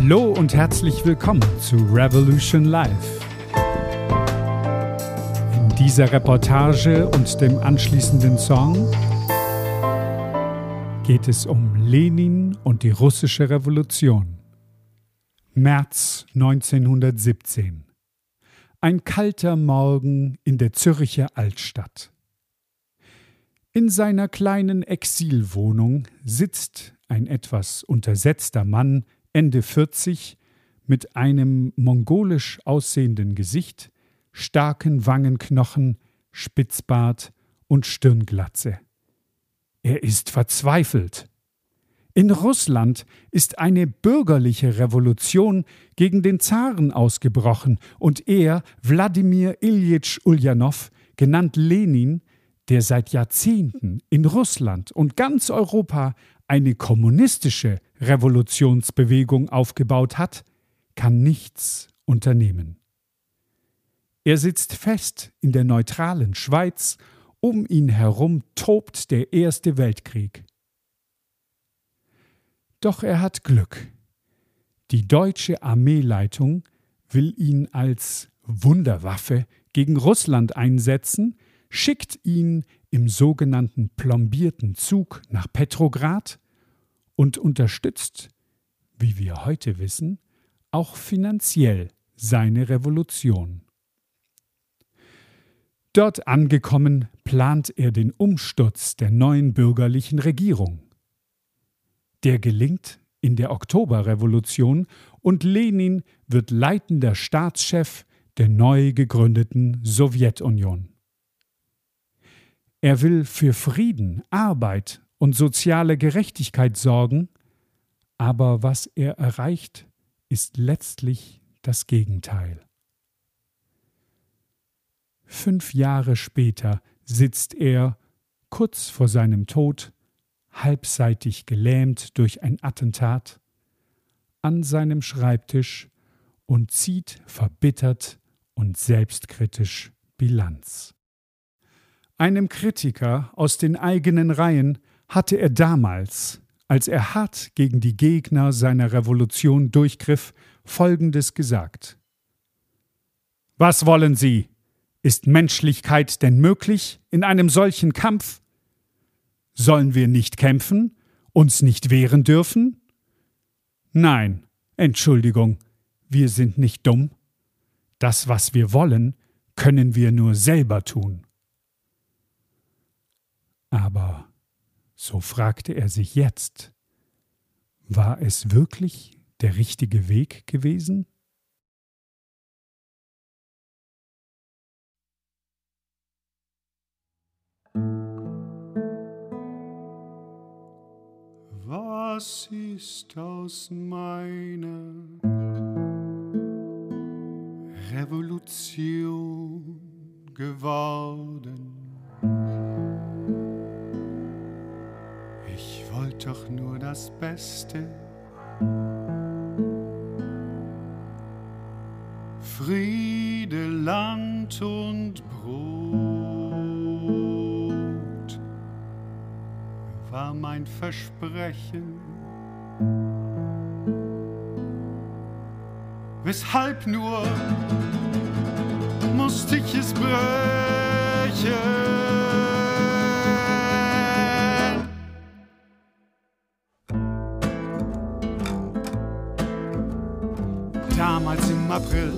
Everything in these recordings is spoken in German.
Hallo und herzlich willkommen zu Revolution Live. In dieser Reportage und dem anschließenden Song geht es um Lenin und die russische Revolution. März 1917. Ein kalter Morgen in der Zürcher Altstadt. In seiner kleinen Exilwohnung sitzt ein etwas untersetzter Mann Ende 40, mit einem mongolisch aussehenden Gesicht, starken Wangenknochen, Spitzbart und Stirnglatze. Er ist verzweifelt. In Russland ist eine bürgerliche Revolution gegen den Zaren ausgebrochen und er, Wladimir Iljitsch Uljanow, genannt Lenin, der seit Jahrzehnten in Russland und ganz Europa eine kommunistische Revolutionsbewegung aufgebaut hat, kann nichts unternehmen. Er sitzt fest in der neutralen Schweiz, um ihn herum tobt der Erste Weltkrieg. Doch er hat Glück. Die deutsche Armeeleitung will ihn als Wunderwaffe gegen Russland einsetzen, schickt ihn im sogenannten plombierten Zug nach Petrograd und unterstützt, wie wir heute wissen, auch finanziell seine Revolution. Dort angekommen plant er den Umsturz der neuen bürgerlichen Regierung. Der gelingt in der Oktoberrevolution und Lenin wird leitender Staatschef der neu gegründeten Sowjetunion. Er will für Frieden, Arbeit und soziale Gerechtigkeit sorgen, aber was er erreicht, ist letztlich das Gegenteil. Fünf Jahre später sitzt er, kurz vor seinem Tod, halbseitig gelähmt durch ein Attentat, an seinem Schreibtisch und zieht verbittert und selbstkritisch Bilanz. Einem Kritiker aus den eigenen Reihen hatte er damals, als er hart gegen die Gegner seiner Revolution durchgriff, Folgendes gesagt Was wollen Sie? Ist Menschlichkeit denn möglich in einem solchen Kampf? Sollen wir nicht kämpfen, uns nicht wehren dürfen? Nein, Entschuldigung, wir sind nicht dumm. Das, was wir wollen, können wir nur selber tun. Aber, so fragte er sich jetzt, war es wirklich der richtige Weg gewesen? Was ist aus meiner Revolution geworden? Doch nur das Beste. Friede, Land und Brot war mein Versprechen. Weshalb nur musste ich es brechen? April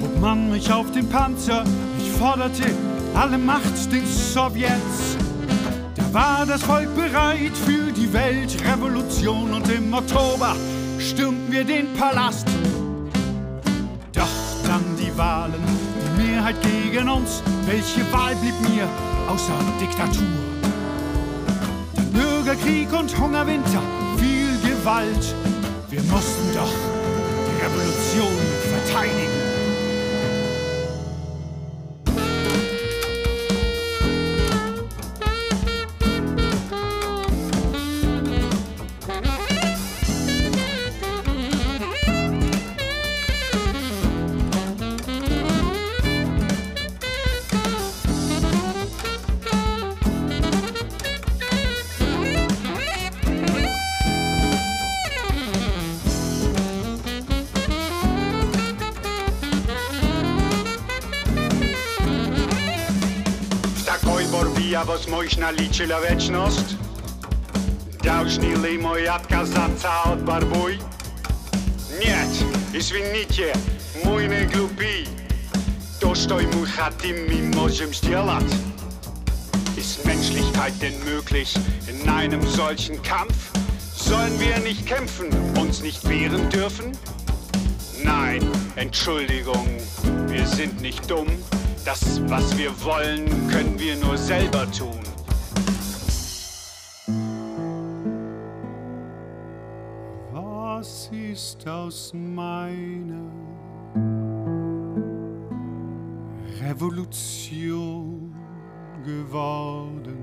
hob man mich auf den Panzer. Ich forderte alle Macht den Sowjets. Da war das Volk bereit für die Weltrevolution und im Oktober stürmten wir den Palast. Doch dann die Wahlen, die Mehrheit gegen uns. Welche Wahl blieb mir außer Diktatur? Der Bürgerkrieg und Hungerwinter, viel Gewalt. Wir mussten doch Revolution verteidigen. ja was można liczy na wieczność? Должны мой отказаться от борьбы? Нет, извините, мы не глупи. То, что мы хотим, мы можем сделать. Ist Menschlichkeit denn möglich in einem solchen Kampf? Sollen wir nicht kämpfen, uns nicht wehren dürfen? Nein, Entschuldigung, wir sind nicht dumm. Das, was wir wollen, können wir nur selber tun. Was ist aus meiner Revolution geworden?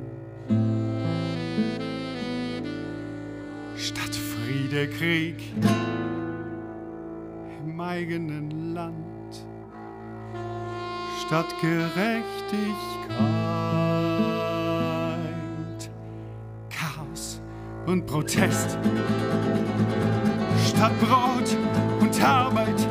Statt Friede, Krieg im eigenen Land statt Gerechtigkeit. Chaos und Protest statt Brot und Arbeit